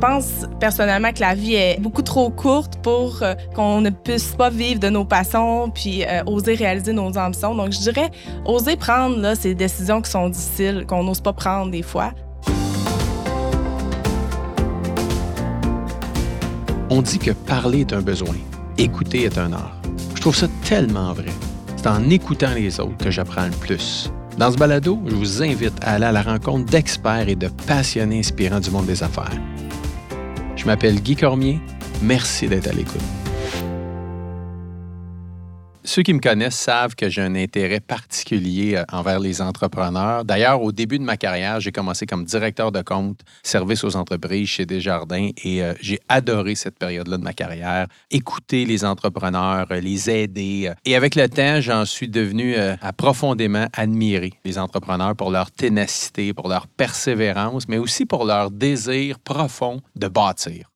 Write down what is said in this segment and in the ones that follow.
pense personnellement que la vie est beaucoup trop courte pour euh, qu'on ne puisse pas vivre de nos passions puis euh, oser réaliser nos ambitions. Donc, je dirais oser prendre là, ces décisions qui sont difficiles, qu'on n'ose pas prendre des fois. On dit que parler est un besoin, écouter est un art. Je trouve ça tellement vrai. C'est en écoutant les autres que j'apprends le plus. Dans ce balado, je vous invite à aller à la rencontre d'experts et de passionnés inspirants du monde des affaires. Je m'appelle Guy Cormier. Merci d'être à l'écoute. Ceux qui me connaissent savent que j'ai un intérêt particulier euh, envers les entrepreneurs. D'ailleurs, au début de ma carrière, j'ai commencé comme directeur de compte, service aux entreprises chez Desjardins et euh, j'ai adoré cette période-là de ma carrière, écouter les entrepreneurs, euh, les aider. Et avec le temps, j'en suis devenu à profondément admirer les entrepreneurs pour leur ténacité, pour leur persévérance, mais aussi pour leur désir profond de bâtir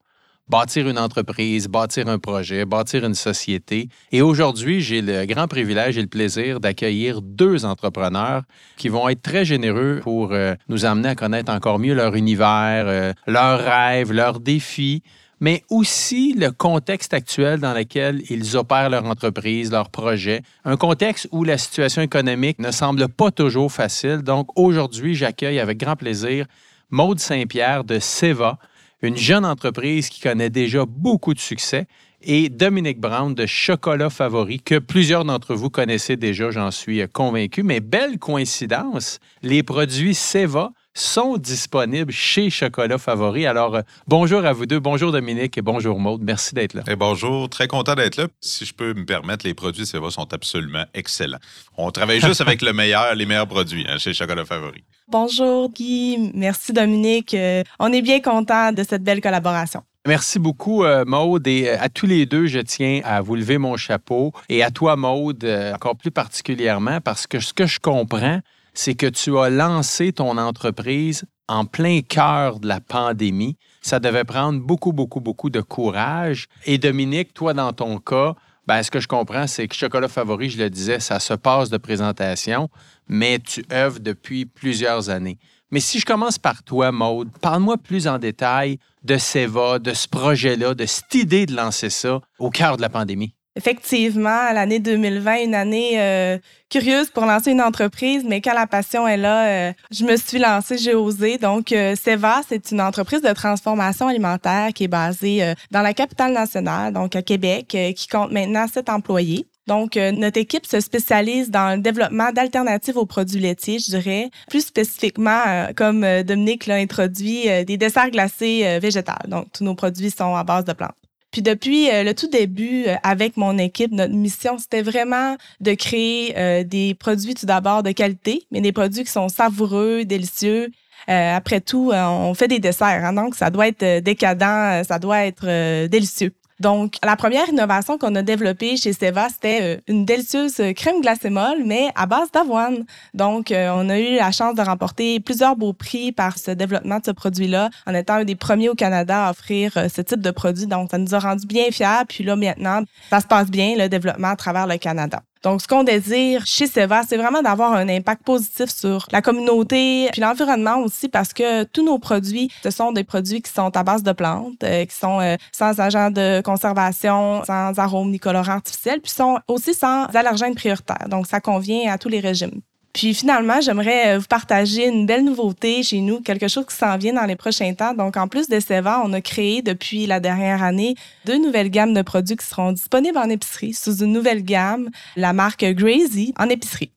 bâtir une entreprise, bâtir un projet, bâtir une société. Et aujourd'hui, j'ai le grand privilège et le plaisir d'accueillir deux entrepreneurs qui vont être très généreux pour euh, nous amener à connaître encore mieux leur univers, euh, leurs rêves, leurs défis mais aussi le contexte actuel dans lequel ils opèrent leur entreprise, leur projet, un contexte où la situation économique ne semble pas toujours facile. Donc aujourd'hui, j'accueille avec grand plaisir Maude Saint-Pierre de Seva, une jeune entreprise qui connaît déjà beaucoup de succès, et Dominique Brown de Chocolat Favori, que plusieurs d'entre vous connaissez déjà, j'en suis convaincu. Mais belle coïncidence, les produits Seva sont disponibles chez Chocolat Favori. Alors, euh, bonjour à vous deux. Bonjour Dominique et bonjour Maude. Merci d'être là. Et bonjour, très content d'être là. Si je peux me permettre, les produits Seva sont absolument excellents. On travaille juste avec le meilleur, les meilleurs produits hein, chez Chocolat Favori. Bonjour Guy, merci Dominique. Euh, on est bien content de cette belle collaboration. Merci beaucoup, euh, Maude. Et à tous les deux, je tiens à vous lever mon chapeau. Et à toi, Maude, encore plus particulièrement, parce que ce que je comprends, c'est que tu as lancé ton entreprise en plein cœur de la pandémie. Ça devait prendre beaucoup, beaucoup, beaucoup de courage. Et Dominique, toi, dans ton cas, ben, ce que je comprends, c'est que Chocolat Favori, je le disais, ça se passe de présentation, mais tu œuvres depuis plusieurs années. Mais si je commence par toi, Maude, parle-moi plus en détail de Seva, de ce projet-là, de cette idée de lancer ça au cœur de la pandémie. Effectivement, l'année 2020, une année euh, curieuse pour lancer une entreprise, mais quand la passion est là, euh, je me suis lancée, j'ai osé. Donc, euh, Seva, c'est une entreprise de transformation alimentaire qui est basée dans la capitale nationale, donc à Québec, qui compte maintenant sept employés. Donc, notre équipe se spécialise dans le développement d'alternatives aux produits laitiers, je dirais. Plus spécifiquement, comme Dominique l'a introduit, des desserts glacés végétales. Donc, tous nos produits sont à base de plantes. Puis depuis euh, le tout début, euh, avec mon équipe, notre mission, c'était vraiment de créer euh, des produits tout d'abord de qualité, mais des produits qui sont savoureux, délicieux. après tout, on fait des desserts, hein, donc ça doit être décadent, ça doit être délicieux. Donc, la première innovation qu'on a développée chez Seva, c'était euh, une délicieuse crème glacée molle, mais à base d'avoine. Donc, euh, on a eu la chance de remporter plusieurs beaux prix par ce développement de ce produit-là, en étant un des premiers au Canada à offrir euh, ce type de produit. Donc, ça nous a rendu bien fiers. Puis là, maintenant, ça se passe bien, le développement à travers le Canada. Donc, ce qu'on désire chez Seva, c'est vraiment d'avoir un impact positif sur la communauté, puis l'environnement aussi, parce que tous nos produits, ce sont des produits qui sont à base de plantes, euh, qui sont euh, sans agents de conservation, sans arômes ni colorants artificiels, puis sont aussi sans allergènes prioritaires. Donc, ça convient à tous les régimes. Puis finalement, j'aimerais euh, vous partager une belle nouveauté chez nous, quelque chose qui s'en vient dans les prochains temps. Donc, en plus de Seva, on a créé depuis la dernière année deux nouvelles gammes de produits qui seront disponibles en épicerie sous une nouvelle gamme, la marque Grazy, en épicerie.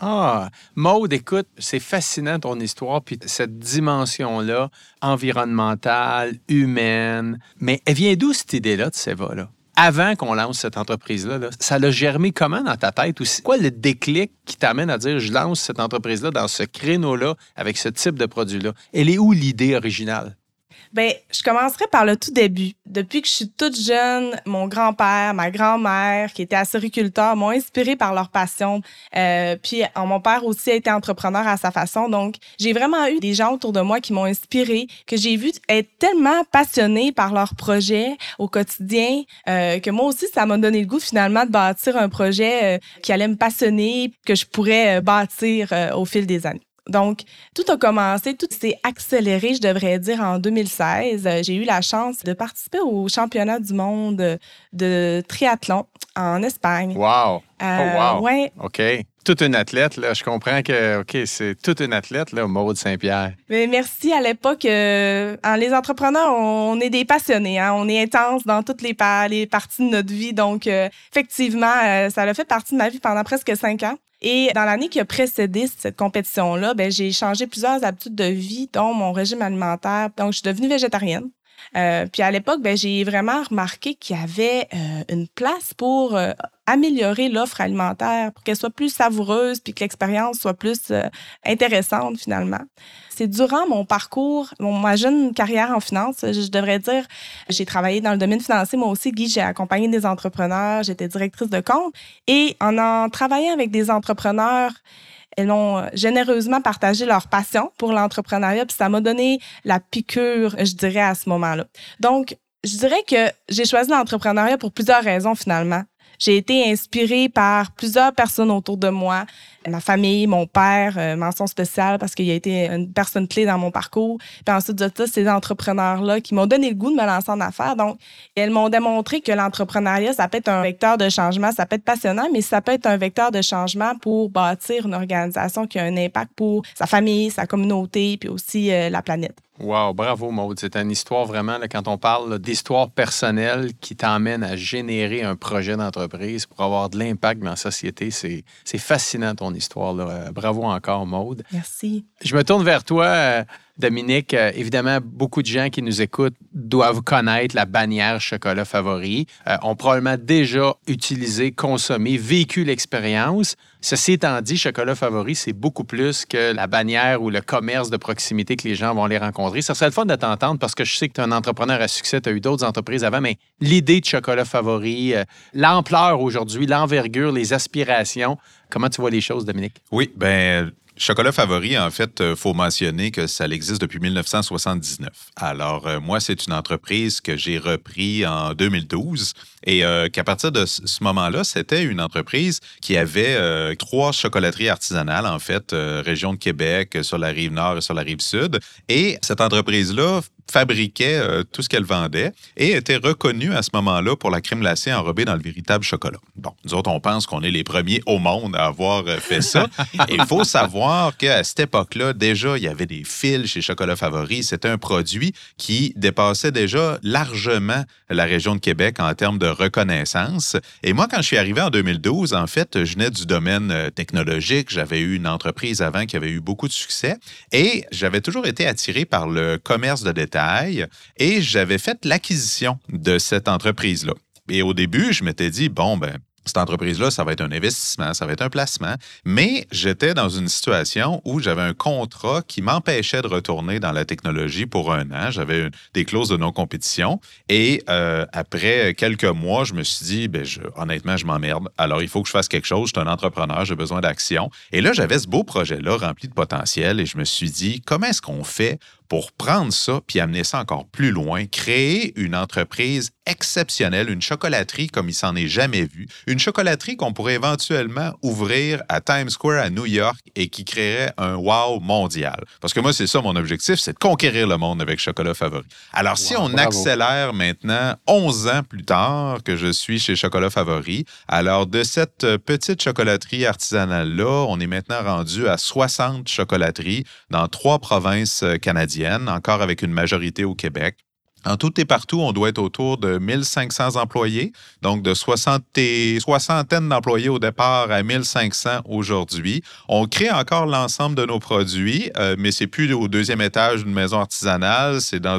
Ah, Maude, écoute, c'est fascinant ton histoire, puis cette dimension-là, environnementale, humaine. Mais elle vient d'où cette idée-là de Seva? Là? Avant qu'on lance cette entreprise-là, ça l'a germé comment dans ta tête? Ou quoi le déclic qui t'amène à dire je lance cette entreprise-là dans ce créneau-là avec ce type de produit-là? Elle est où l'idée originale? Ben, je commencerai par le tout début. Depuis que je suis toute jeune, mon grand-père, ma grand-mère, qui étaient acériculteurs, m'ont inspiré par leur passion. Euh, puis euh, mon père aussi a été entrepreneur à sa façon. Donc, j'ai vraiment eu des gens autour de moi qui m'ont inspiré, que j'ai vu être tellement passionnés par leurs projets au quotidien, euh, que moi aussi, ça m'a donné le goût finalement de bâtir un projet euh, qui allait me passionner, que je pourrais euh, bâtir au fil des années. Donc, tout a commencé, tout s'est accéléré, je devrais dire, en 2016. J'ai eu la chance de participer au championnat du monde de triathlon en Espagne. Wow! Euh, oh, wow! Ouais. OK. Toute une athlète, là. Je comprends que, OK, c'est toute une athlète, là, Maude Saint-Pierre. Mais merci. À l'époque, euh, les entrepreneurs, on est des passionnés. hein. On est intense dans toutes les, pa- les parties de notre vie. Donc, euh, effectivement, euh, ça a fait partie de ma vie pendant presque cinq ans. Et dans l'année qui a précédé cette compétition-là, ben, j'ai changé plusieurs habitudes de vie, dont mon régime alimentaire. Donc, je suis devenue végétarienne. Euh, puis à l'époque, ben, j'ai vraiment remarqué qu'il y avait une place pour améliorer l'offre alimentaire, pour qu'elle soit plus savoureuse, puis que l'expérience soit plus euh, intéressante finalement. C'est durant mon parcours, mon, ma jeune carrière en finance, je, devrais dire, j'ai travaillé dans le domaine financier, moi aussi, Guy, j'ai accompagné des entrepreneurs, j'étais directrice de compte. Et en en travaillant avec des entrepreneurs, elles ont euh, généreusement partagé leur passion pour l'entrepreneuriat, puis ça m'a donné la piqûre, je dirais, à ce moment-là. Donc, je dirais que j'ai choisi l'entrepreneuriat pour plusieurs raisons, finalement. J'ai été inspirée par plusieurs personnes autour de moi, ma famille, mon père, euh, mention spéciale parce qu'il a été une personne clé dans mon parcours. Puis ensuite de ça, ces entrepreneurs-là qui m'ont donné le goût de me lancer en affaires. Donc, elles m'ont démontré que l'entrepreneuriat, ça peut être un vecteur de changement, ça peut être passionnant, mais ça peut être un vecteur de changement pour bâtir une organisation qui a un impact pour sa famille, sa communauté, puis aussi euh, la planète. Wow, bravo Maude. C'est une histoire vraiment, quand on parle d'histoire personnelle qui t'emmène à générer un projet d'entreprise pour avoir de l'impact dans la société, c'est fascinant histoire. Là. Euh, Bravo encore Maude. Merci. Je me tourne vers toi, euh, Dominique. Euh, évidemment, beaucoup de gens qui nous écoutent doivent connaître la bannière chocolat favori, euh, ont probablement déjà utilisé, consommé, vécu l'expérience. Ceci étant dit, chocolat favori, c'est beaucoup plus que la bannière ou le commerce de proximité que les gens vont les rencontrer. Ça serait le fun de t'entendre parce que je sais que tu es un entrepreneur à succès, tu as eu d'autres entreprises avant, mais l'idée de chocolat favori, euh, l'ampleur aujourd'hui, l'envergure, les aspirations, comment tu vois les choses, Dominique? Oui, ben Chocolat Favori, en fait, il faut mentionner que ça existe depuis 1979. Alors, euh, moi, c'est une entreprise que j'ai repris en 2012 et euh, qu'à partir de ce moment-là, c'était une entreprise qui avait euh, trois chocolateries artisanales, en fait, euh, région de Québec, euh, sur la rive nord et sur la rive sud. Et cette entreprise-là fabriquait euh, tout ce qu'elle vendait et était reconnue à ce moment-là pour la crème glacée enrobée dans le véritable chocolat. Bon, nous autres, on pense qu'on est les premiers au monde à avoir euh, fait ça. Il faut savoir qu'à cette époque-là, déjà, il y avait des fils chez Chocolat Favori. C'était un produit qui dépassait déjà largement la région de Québec en termes de reconnaissance. Et moi, quand je suis arrivé en 2012, en fait, je venais du domaine euh, technologique. J'avais eu une entreprise avant qui avait eu beaucoup de succès et j'avais toujours été attiré par le commerce de détail et j'avais fait l'acquisition de cette entreprise-là. Et au début, je m'étais dit, bon, ben, cette entreprise-là, ça va être un investissement, ça va être un placement. Mais j'étais dans une situation où j'avais un contrat qui m'empêchait de retourner dans la technologie pour un an. J'avais des clauses de non-compétition. Et euh, après quelques mois, je me suis dit, ben, je- honnêtement, je m'emmerde. Alors, il faut que je fasse quelque chose. Je suis un entrepreneur, j'ai besoin d'action. Et là, j'avais ce beau projet-là rempli de potentiel et je me suis dit, comment est-ce qu'on fait pour prendre ça puis amener ça encore plus loin, créer une entreprise exceptionnelle, une chocolaterie comme il s'en est jamais vu, une chocolaterie qu'on pourrait éventuellement ouvrir à Times Square à New York et qui créerait un wow mondial. Parce que moi, c'est ça mon objectif, c'est de conquérir le monde avec Chocolat Favori. Alors, si on bravo. accélère maintenant 11 ans plus tard que je suis chez Chocolat Favori, alors de cette petite chocolaterie artisanale-là, on est maintenant rendu à 60 chocolateries dans trois provinces euh, encore avec une majorité au Québec. En tout et partout, on doit être autour de 1500 employés, donc de 60 et- soixantaine d'employés au départ à 1500 aujourd'hui. On crée encore l'ensemble de nos produits, euh, mais c'est plus au deuxième étage d'une maison artisanale, c'est dans,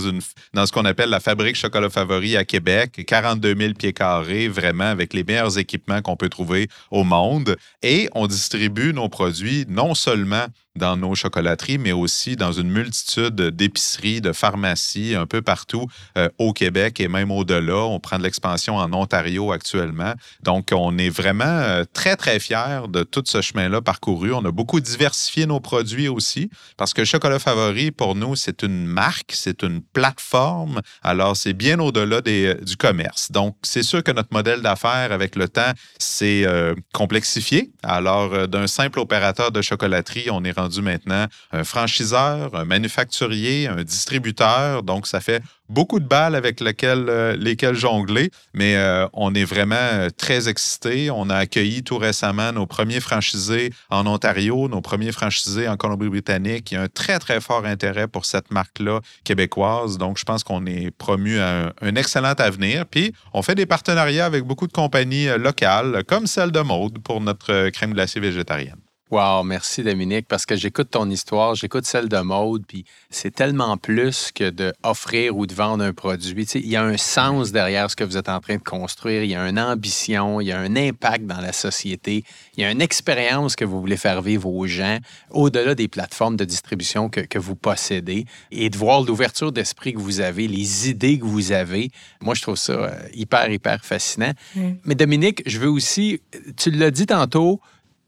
dans ce qu'on appelle la fabrique Chocolat Favori à Québec, 42 000 pieds carrés, vraiment avec les meilleurs équipements qu'on peut trouver au monde. Et on distribue nos produits non seulement dans nos chocolateries, mais aussi dans une multitude d'épiceries, de pharmacies, un peu partout euh, au Québec et même au-delà. On prend de l'expansion en Ontario actuellement. Donc, on est vraiment euh, très, très fiers de tout ce chemin-là parcouru. On a beaucoup diversifié nos produits aussi, parce que Chocolat Favori, pour nous, c'est une marque, c'est une plateforme. Alors, c'est bien au-delà euh, du commerce. Donc, c'est sûr que notre modèle d'affaires, avec le temps, s'est complexifié. Alors, d'un simple opérateur de chocolaterie, on est rendu maintenant un franchiseur, un manufacturier, un distributeur. Donc, ça fait beaucoup de balles avec lesquelles, euh, lesquelles jongler, mais euh, on est vraiment euh, très excités. On a accueilli tout récemment nos premiers franchisés en Ontario, nos premiers franchisés en Colombie-Britannique. Il y a un très, très fort intérêt pour cette marque-là québécoise. Donc, je pense qu'on est promu à un, excellent avenir. Puis, on fait des partenariats avec beaucoup de compagnies locales, comme celle de Maude pour notre crème glacée végétarienne. Wow, merci Dominique, parce que j'écoute ton histoire, j'écoute celle de mode, puis c'est tellement plus que d'offrir ou de vendre un produit. il y a un sens derrière ce que vous êtes en train de construire, il y a une ambition, il y a un impact dans la société, il y a une expérience que vous voulez faire vivre aux gens, au-delà des plateformes de distribution que, vous possédez, et de voir l'ouverture d'esprit que vous avez, les idées que vous avez. Moi, je trouve ça euh, hyper, hyper fascinant. Mais Dominique, je veux aussi, tu l'as dit tantôt,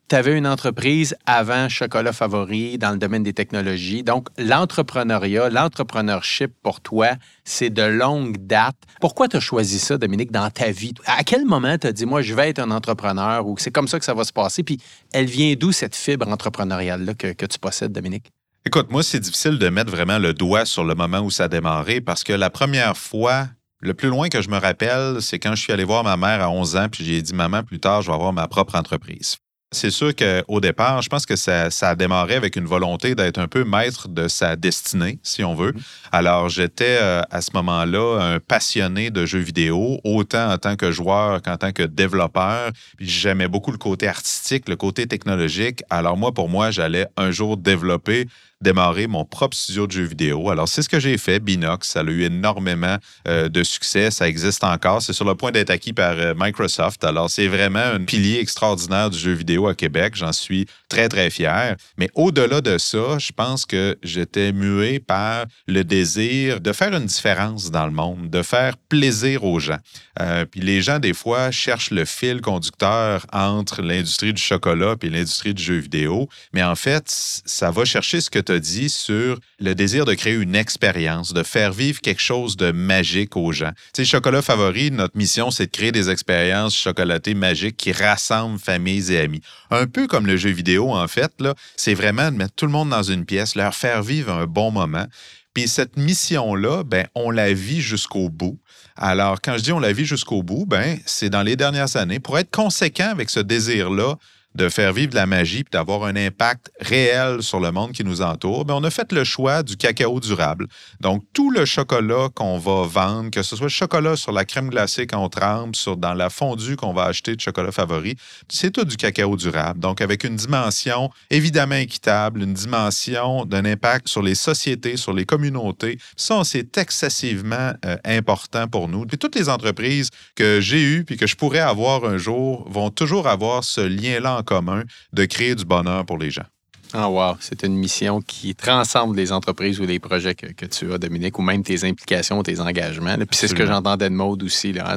tu avais une entreprise avant Chocolat Favori dans le domaine des technologies. Donc, l'entrepreneuriat, l'entrepreneurship pour toi, c'est de longue date. Pourquoi tu as choisi ça, Dominique, dans ta vie? À quel moment tu as dit, moi, je vais être un entrepreneur ou c'est comme ça que ça va se passer? Puis, elle vient d'où cette fibre entrepreneuriale-là que, que tu possèdes, Dominique? Écoute, moi, c'est difficile de mettre vraiment le doigt sur le moment où ça a démarré parce que la première fois le plus loin que je me rappelle, c'est quand je suis allé voir ma mère à 11 ans, puis j'ai dit, maman, plus tard, je vais avoir ma propre entreprise. C'est sûr qu'au départ, je pense que ça, a démarré avec une volonté d'être un peu maître de sa destinée, si on veut. Mm-hmm. Alors, j'étais euh, à ce moment-là un passionné de jeux vidéo, autant en tant que joueur qu'en tant que développeur. Puis j'aimais beaucoup le côté artistique, le côté technologique. Alors moi, pour moi, j'allais un jour développer démarrer mon propre studio de jeux vidéo. Alors, c'est ce que j'ai fait, Binox. Ça a eu énormément euh, de succès. Ça existe encore. C'est sur le point d'être acquis par euh, Microsoft. Alors, c'est vraiment un pilier extraordinaire du jeu vidéo à Québec. J'en suis très, très fier. Mais au-delà de ça, je pense que j'étais mué par le désir de faire une différence dans le monde, de faire plaisir aux gens. Euh, puis les gens, des fois, cherchent le fil conducteur entre l'industrie du chocolat et l'industrie du jeu vidéo. Mais en fait, ça va chercher ce que dit sur le désir de créer une expérience, de faire vivre quelque chose de magique aux gens. Tu sais, Chocolat Favori, notre mission, c'est de créer des expériences chocolatées magiques qui rassemblent familles et amis. Un peu comme le jeu vidéo, en fait, là, c'est vraiment de mettre tout le monde dans une pièce, leur faire vivre un bon moment. Puis cette mission-là, ben, on la vit jusqu'au bout. Alors, quand je dis on la vit jusqu'au bout, ben, c'est dans les dernières années, pour être conséquent avec ce désir-là de faire vivre la magie et d'avoir un impact réel sur le monde qui nous entoure, bien, on a fait le choix du cacao durable. Donc, tout le chocolat qu'on va vendre, que ce soit le chocolat sur la crème glacée qu'on trempe, sur, dans la fondue qu'on va acheter de chocolat favori, c'est tout du cacao durable. Donc, avec une dimension évidemment équitable, une dimension d'un impact sur les sociétés, sur les communautés. Ça, c'est excessivement euh, important pour nous. Puis toutes les entreprises que j'ai eues puis que je pourrais avoir un jour vont toujours avoir ce lien-là commun de créer du bonheur pour les gens. Ah, wow. C'est une mission qui transcende les entreprises ou les projets que, tu as, Dominique, ou même tes implications, tes engagements. Puis c'est ce que j'entendais de aussi. Hein.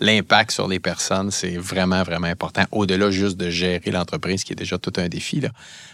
L'impact sur les personnes, c'est vraiment, vraiment important, au-delà juste de gérer l'entreprise, qui est déjà tout un défi. Là.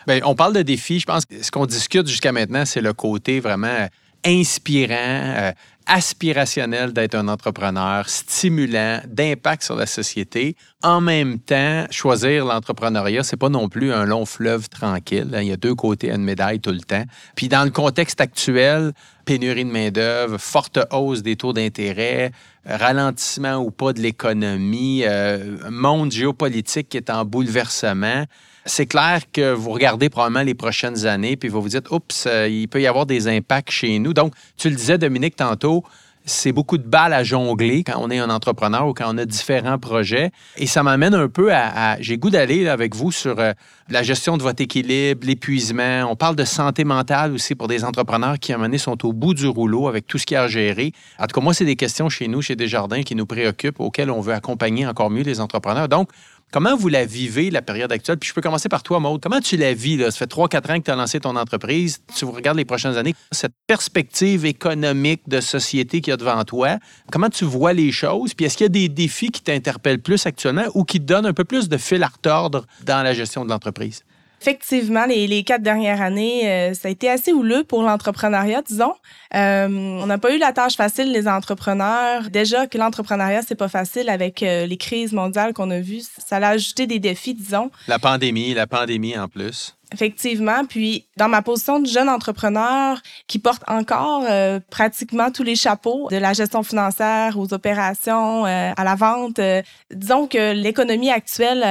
Bien, on parle de défis. Je pense que ce qu'on discute jusqu'à maintenant, c'est le côté vraiment inspirant, euh, aspirationnel d'être un entrepreneur, stimulant, d'impact sur la société. En même temps, choisir l'entrepreneuriat, c'est pas non plus un long fleuve tranquille. Hein. Il y a deux côtés à une médaille tout le temps. Puis dans le contexte actuel, pénurie de main-d'œuvre, forte hausse des taux d'intérêt, ralentissement ou pas de l'économie, euh, monde géopolitique qui est en bouleversement c'est clair que vous regardez probablement les prochaines années, puis vous vous dites, oups, euh, il peut y avoir des impacts chez nous. Donc, tu le disais, Dominique, tantôt, c'est beaucoup de balles à jongler quand on est un entrepreneur ou quand on a différents projets. Et ça m'amène un peu à... j'ai goût d'aller avec vous sur euh, la gestion de votre équilibre, l'épuisement. On parle de santé mentale aussi pour des entrepreneurs qui, à un moment donné, sont au bout du rouleau avec tout ce qu'il y a à gérer. En tout cas, moi, c'est des questions chez nous, chez Desjardins, qui nous préoccupent, auxquelles on veut accompagner encore mieux les entrepreneurs. Donc, Comment vous la vivez, la période actuelle? Puis je peux commencer par toi, Maude. Comment tu la vis? Là? Ça fait 3-4 ans que tu as lancé ton entreprise. Tu regardes les prochaines années. Cette perspective économique de société qu'il y a devant toi, comment tu vois les choses? Puis est-ce qu'il y a des défis qui t'interpellent plus actuellement ou qui te donnent un peu plus de fil à retordre dans la gestion de l'entreprise? Effectivement, les, quatre dernières années, euh, ça a été assez houleux pour l'entrepreneuriat, disons. Euh, on n'a pas eu la tâche facile, les entrepreneurs. Déjà que l'entrepreneuriat, c'est pas facile avec euh, les crises mondiales qu'on a vues. Ça a ajouté des défis, disons. La pandémie, la pandémie en plus. Effectivement. Puis, dans ma position de jeune entrepreneur qui porte encore euh, pratiquement tous les chapeaux, de la gestion financière aux opérations, euh, à la vente, euh, disons que l'économie actuelle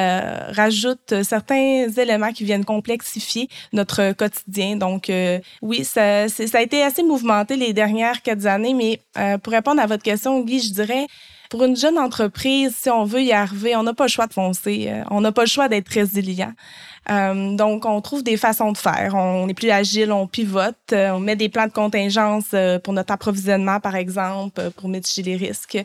rajoute certains éléments qui viennent complexifier notre quotidien. Donc, oui, ça, ça a été assez mouvementé les dernières quatre années, mais pour répondre à votre question, Guy, je dirais pour une jeune entreprise, si on veut y arriver, on n'a pas le choix de foncer. Euh, on n'a pas le choix d'être résilient. Euh, donc, on trouve des façons de faire. On est plus agile, on pivote, euh, on met des plans de contingence pour notre approvisionnement, par exemple, pour mitiger les risques.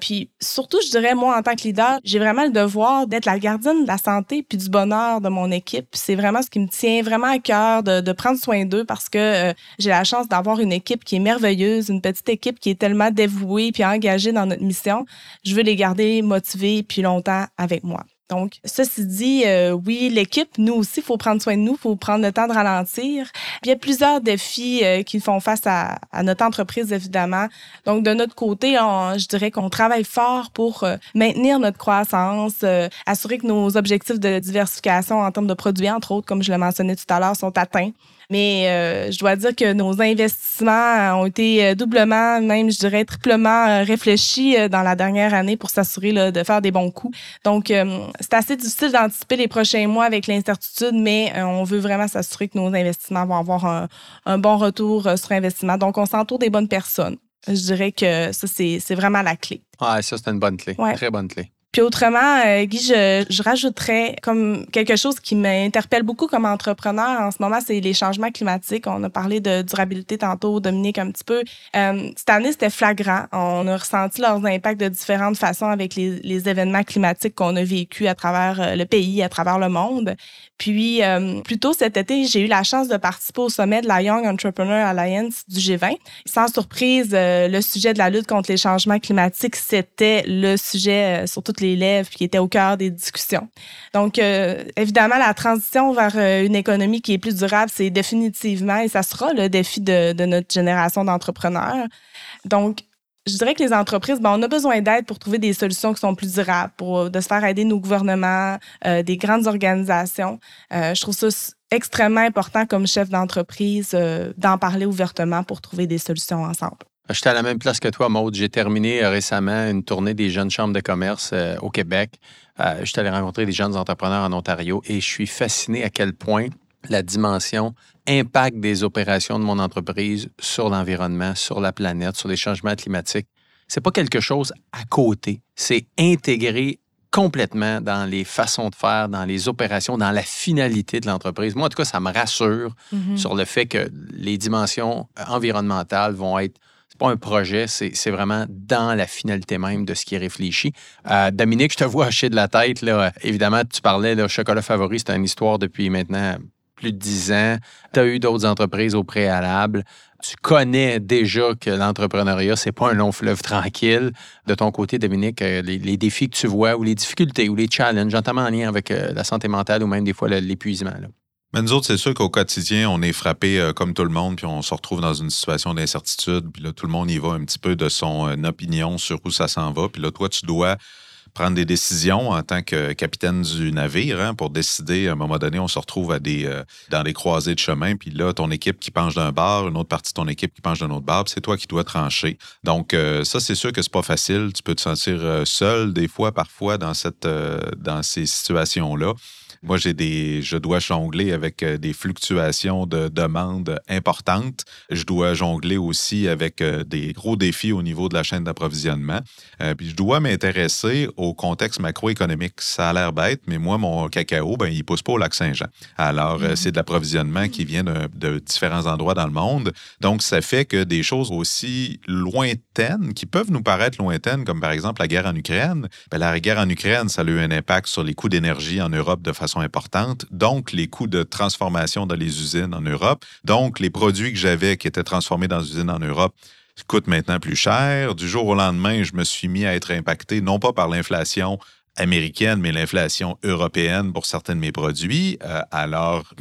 Puis surtout, je dirais, moi, en tant que leader, j'ai vraiment le devoir d'être la gardienne de la santé puis du bonheur de mon équipe. C'est vraiment ce qui me tient vraiment à cœur de, prendre soin d'eux parce que euh, j'ai la chance d'avoir une équipe qui est merveilleuse, une petite équipe qui est tellement dévouée puis engagée dans notre mission. Je veux les garder motivés puis longtemps avec moi. Donc, ceci dit, euh, oui, l'équipe, nous aussi, il faut prendre soin de nous, il faut prendre le temps de ralentir. il y a plusieurs défis euh, qui font face à, notre entreprise, évidemment. Donc, de notre côté, je dirais qu'on travaille fort pour euh, maintenir notre croissance, assurer que nos objectifs de diversification en termes de produits, entre autres, comme je l'ai mentionné tout à l'heure, sont atteints. Mais euh, je dois dire que nos investissements ont été euh, doublement, même je dirais triplement euh, réfléchis dans la dernière année pour s'assurer de faire des bons coups. Donc, c'est assez difficile d'anticiper les prochains mois avec l'incertitude, mais on veut vraiment s'assurer que nos investissements vont avoir un, bon retour sur investissement. Donc, on s'entoure des bonnes personnes. Je dirais que ça, c'est vraiment la clé. Ah, ça, c'est une bonne clé. Très bonne clé. Puis autrement, euh, Guy, je, je, rajouterais comme quelque chose qui m'interpelle beaucoup comme entrepreneur en ce moment, c'est les changements climatiques. On a parlé de durabilité tantôt, Dominique, un petit peu. Euh, cette année, c'était flagrant. On a ressenti leurs impacts de différentes façons avec les, les événements climatiques qu'on a vécus à travers euh, le pays, à travers le monde. Puis, euh, plus tôt cet été, j'ai eu la chance de participer au sommet de la Young Entrepreneur Alliance du G20. Sans surprise, euh, le sujet de la lutte contre les changements climatiques, c'était le sujet sur toutes les lèvres qui était au cœur des discussions. Donc, euh, évidemment, la transition vers euh, une économie qui est plus durable, c'est définitivement, et ça sera le défi de, de notre génération d'entrepreneurs. Donc, je dirais que les entreprises, ben, on a besoin d'aide pour trouver des solutions qui sont plus durables, pour de se faire aider nos gouvernements, euh, des grandes organisations. Euh, je trouve ça extrêmement important comme chef d'entreprise euh, d'en parler ouvertement pour trouver des solutions ensemble. J'étais à la même place que toi, Maude. J'ai terminé récemment une tournée des jeunes chambres de commerce au Québec. J'étais allé rencontrer des jeunes entrepreneurs en Ontario et je suis fasciné à quel point la dimension impact des opérations de mon entreprise sur l'environnement, sur la planète, sur les changements climatiques. C'est pas quelque chose à côté. C'est intégré complètement dans les façons de faire, dans les opérations, dans la finalité de l'entreprise. Moi, en tout cas, ça me rassure mm-hmm. sur le fait que les dimensions environnementales vont être c'est pas un projet, c'est vraiment dans la finalité même de ce qui est réfléchi. Euh, Dominique, je te vois hacher de la tête. Là. Évidemment, tu parlais de chocolat favori, c'est une histoire depuis maintenant plus de 10 ans, tu as eu d'autres entreprises au préalable. Tu connais déjà que l'entrepreneuriat, c'est pas un long fleuve tranquille. De ton côté, Dominique, euh, les, défis que tu vois ou les difficultés ou les challenges, notamment en lien avec euh, la santé mentale ou même des fois l'épuisement. Mais nous autres, c'est sûr qu'au quotidien, on est frappé euh, comme tout le monde, puis on se retrouve dans une situation d'incertitude, puis là, tout le monde y va un petit peu de son opinion sur où ça s'en va. Puis là, toi, tu dois prendre des décisions en tant que capitaine du navire hein, pour décider. À un moment donné, on se retrouve à des, euh, dans des croisées de chemin, puis là, ton équipe qui penche d'un bar, une autre partie de ton équipe qui penche d'un autre bar, c'est toi qui dois trancher. Donc, euh, ça, c'est sûr que c'est pas facile. Tu peux te sentir euh, seul des fois, parfois, dans, cette, dans ces situations-là. Moi, j'ai des, je dois jongler avec euh, des fluctuations de demandes importantes. Je dois jongler aussi avec euh, des gros défis au niveau de la chaîne d'approvisionnement. Euh, puis je dois m'intéresser au contexte macroéconomique. Ça a l'air bête, mais moi, mon cacao, ben, il pousse pas au lac Saint-Jean. Alors, mm-hmm. c'est de l'approvisionnement qui vient de, différents endroits dans le monde. Donc, ça fait que des choses aussi lointaines, qui peuvent nous paraître lointaines, comme par exemple la guerre en Ukraine, ben, la guerre en Ukraine, ça a eu un impact sur les coûts d'énergie en Europe de façon importantes, donc les coûts de transformation dans les usines en Europe, donc les produits que j'avais qui étaient transformés dans les usines en Europe coûtent maintenant plus cher. Du jour au lendemain, je me suis mis à être impacté, non pas par l'inflation, américaine, mais l'inflation européenne pour certains de mes produits. Euh,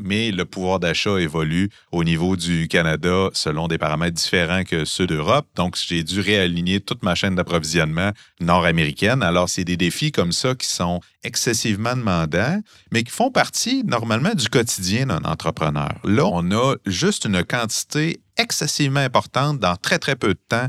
mais le pouvoir d'achat évolue au niveau du Canada selon des paramètres différents que ceux d'Europe. Donc, j'ai dû réaligner toute ma chaîne d'approvisionnement nord-américaine. Alors, c'est des défis comme ça qui sont excessivement demandants, mais qui font partie normalement du quotidien d'un entrepreneur. Là, on a juste une quantité excessivement importante dans très, très peu de temps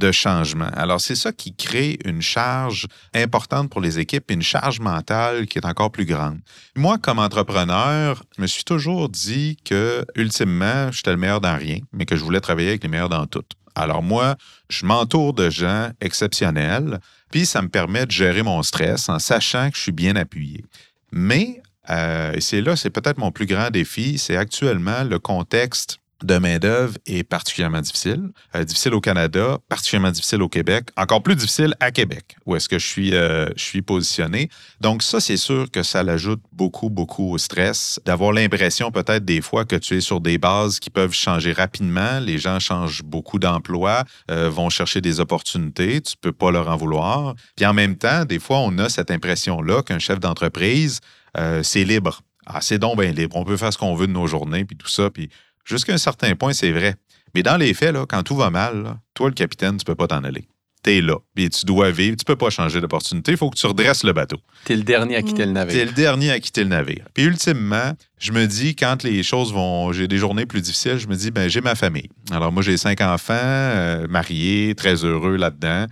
de changement. Alors, c'est ça qui crée une charge importante pour les équipes une charge mentale qui est encore plus grande. Moi, comme entrepreneur, je me suis toujours dit que, ultimement, j'étais le meilleur dans rien, mais que je voulais travailler avec les meilleurs dans tout. Alors, moi, je m'entoure de gens exceptionnels, puis ça me permet de gérer mon stress en sachant que je suis bien appuyé. Mais, euh, et c'est là, c'est peut-être mon plus grand défi, c'est actuellement le contexte de main-d'œuvre est particulièrement difficile. Euh, difficile au Canada, particulièrement difficile au Québec, encore plus difficile à Québec, où est-ce que je suis, euh, je suis positionné. Donc, ça, c'est sûr que ça l'ajoute beaucoup, beaucoup au stress, d'avoir l'impression peut-être des fois que tu es sur des bases qui peuvent changer rapidement. Les gens changent beaucoup d'emplois, euh, vont chercher des opportunités, tu peux pas leur en vouloir. Puis en même temps, des fois, on a cette impression-là qu'un chef d'entreprise, c'est libre. Ah, c'est donc bien libre. On peut faire ce qu'on veut de nos journées, puis tout ça. Puis Jusqu'à un certain point, c'est vrai. Mais dans les faits, là, quand tout va mal, toi, le capitaine, tu peux pas t'en aller. Tu es là. Puis tu dois vivre. Tu peux pas changer d'opportunité. Il faut que tu redresses le bateau. Tu es le dernier à quitter le navire. Tu es le dernier à quitter le navire. Puis ultimement, je me dis, quand les choses vont. J'ai des journées plus difficiles, je me dis, ben j'ai ma famille. Alors moi, j'ai cinq enfants, euh, mariés, très heureux là-dedans.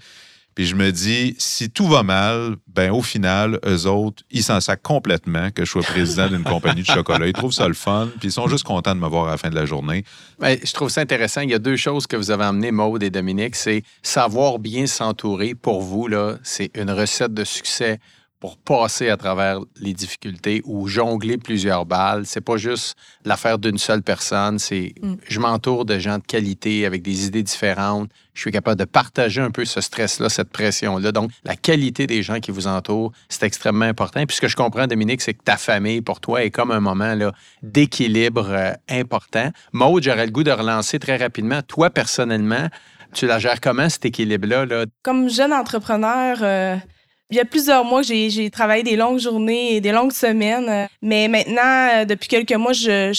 Puis je me dis, si tout va mal, ben au final, eux autres, ils s'en sacent complètement que je sois président d'une compagnie de chocolat. Ils trouvent ça le fun, puis ils sont juste contents de me voir à la fin de la journée. Ben, je trouve ça intéressant. Il y a deux choses que vous avez amenées, Maude et Dominique. C'est savoir bien s'entourer. Pour vous, là, c'est une recette de succès pour passer à travers les difficultés ou jongler plusieurs balles. C'est pas juste l'affaire d'une seule personne. C'est mm. je m'entoure de gens de qualité avec des idées différentes. Je suis capable de partager un peu ce stress-là, cette pression-là. Donc, la qualité des gens qui vous entourent, c'est extrêmement important. Puis ce que je comprends, Dominique, c'est que ta famille, pour toi, est comme un moment d'équilibre euh, important. Maud, j'aurais le goût de relancer très rapidement. Toi, personnellement, tu la gères comment, cet équilibre-là? Là? Comme jeune entrepreneur, euh, il y a plusieurs mois, j'ai travaillé des longues journées et des longues semaines. Mais maintenant, euh, depuis quelques mois, je,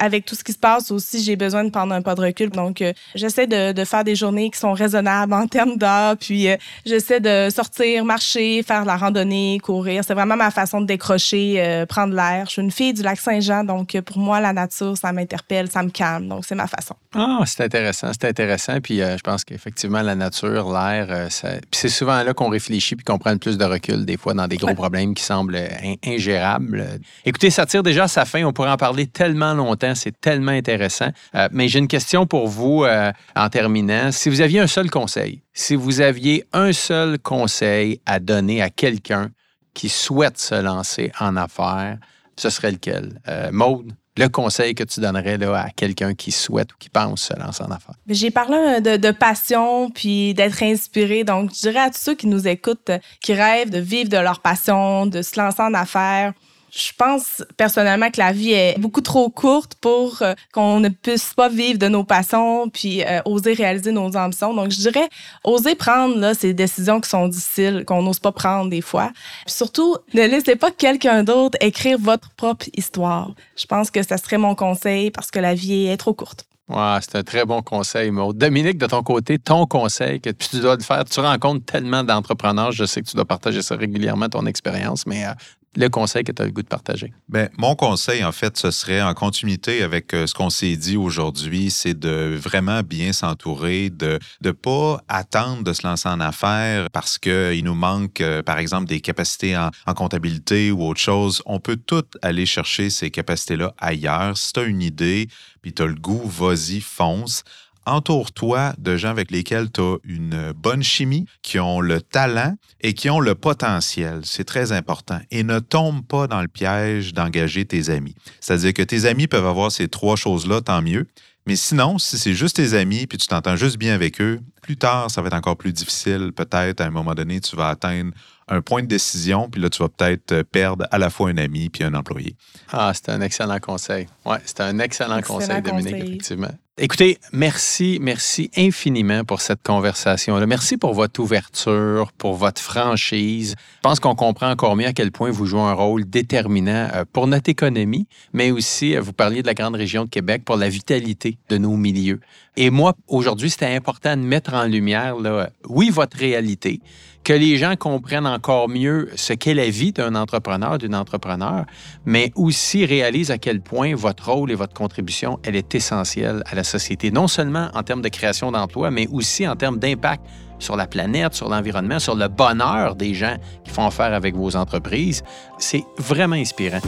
avec tout ce qui se passe aussi, j'ai besoin de prendre un pas de recul. Donc, euh, j'essaie de, de, faire des journées qui sont raisonnables en termes d'heures. Puis, euh, j'essaie de sortir, marcher, faire de la randonnée, courir. C'est vraiment ma façon de décrocher, prendre l'air. Je suis une fille du lac Saint-Jean. Donc, pour moi, la nature, ça m'interpelle, ça me calme. Donc, c'est ma façon. Ah, c'est intéressant. C'est intéressant. Puis, je pense qu'effectivement, la nature, l'air, c'est souvent là qu'on réfléchit puis qu'on prend plus de recul des fois dans des gros problèmes qui semblent ingérables. Écoutez, ça tire déjà à sa fin. On pourrait en parler tellement longtemps. C'est tellement intéressant. Euh, mais j'ai une question pour vous euh, en terminant. Si vous aviez un seul conseil, si vous aviez un seul conseil à donner à quelqu'un qui souhaite se lancer en affaires, ce serait lequel? Euh, Maude? Le conseil que tu donnerais à quelqu'un qui souhaite ou qui pense se lancer en affaires? J'ai parlé euh, de, de passion puis d'être inspiré. Donc, je dirais à tous ceux qui nous écoutent, qui rêvent de vivre de leur passion, de se lancer en affaires, je pense personnellement que la vie est beaucoup trop courte pour euh, qu'on ne puisse pas vivre de nos passions puis euh, oser réaliser nos ambitions. Donc, je dirais oser prendre là, ces décisions qui sont difficiles, qu'on n'ose pas prendre des fois. Puis surtout, ne laissez pas quelqu'un d'autre écrire votre propre histoire. Je pense que ça serait mon conseil parce que la vie est trop courte. Ouais, c'est un très bon conseil, Maud. Dominique, de ton côté, ton conseil que tu dois le faire, tu rencontres tellement d'entrepreneurs, je sais que tu dois partager ça régulièrement, ton expérience, mais euh, le conseil que tu as le goût de partager? Bien, mon conseil, en fait, ce serait en continuité avec euh, ce qu'on s'est dit aujourd'hui, c'est de vraiment bien s'entourer, de ne pas attendre de se lancer en affaires parce qu'il nous manque, euh, par exemple, des capacités en, en, comptabilité ou autre chose. On peut tout aller chercher ces capacités-là ailleurs. Si tu as une idée, puis tu as le goût, vas-y, fonce entoure-toi de gens avec lesquels tu as une bonne chimie, qui ont le talent et qui ont le potentiel. C'est très important. Et ne tombe pas dans le piège d'engager tes amis. C'est-à-dire que tes amis peuvent avoir ces trois choses-là, tant mieux. Mais sinon, si c'est juste tes amis puis tu t'entends juste bien avec eux, plus tard, ça va être encore plus difficile. Peut-être à un moment donné, tu vas atteindre un point de décision, puis là, tu vas peut-être perdre à la fois un ami puis un employé. Ah, c'est un excellent conseil. Oui, c'est un excellent, conseil, Dominique, effectivement. Écoutez, merci, merci infiniment pour cette conversation-là. Merci pour votre ouverture, pour votre franchise. Je pense qu'on comprend encore mieux à quel point vous jouez un rôle déterminant euh, pour notre économie, mais aussi, euh, vous parliez de la grande région de Québec, pour la vitalité de nos milieux. Et moi, aujourd'hui, c'était important de mettre en lumière, là, oui, votre réalité, que les gens comprennent encore mieux ce qu'est la vie d'un entrepreneur, d'une entrepreneur, mais aussi réalisent à quel point votre rôle et votre contribution, elle est essentielle à la société, non seulement en termes de création d'emplois, mais aussi en termes d'impact sur la planète, sur l'environnement, sur le bonheur des gens qui font affaire avec vos entreprises. C'est vraiment inspirant.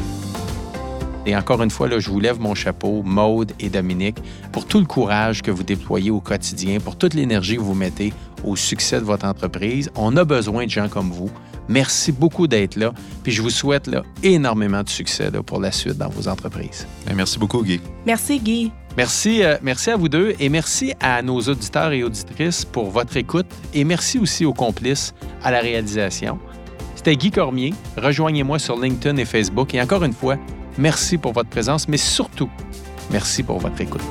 Et encore une fois, là, je vous lève mon chapeau, Maude et Dominique, pour tout le courage que vous déployez au quotidien, pour toute l'énergie que vous mettez au succès de votre entreprise. On a besoin de gens comme vous. Merci beaucoup d'être là. Puis je vous souhaite là, énormément de succès pour la suite dans vos entreprises. Ben, merci beaucoup, Guy. Merci, Guy. Merci, euh, merci à vous deux et merci à nos auditeurs et auditrices pour votre écoute et merci aussi aux complices à la réalisation. C'était Guy Cormier. Rejoignez-moi sur LinkedIn et Facebook et encore une fois, Merci pour votre présence, mais surtout, merci pour votre écoute.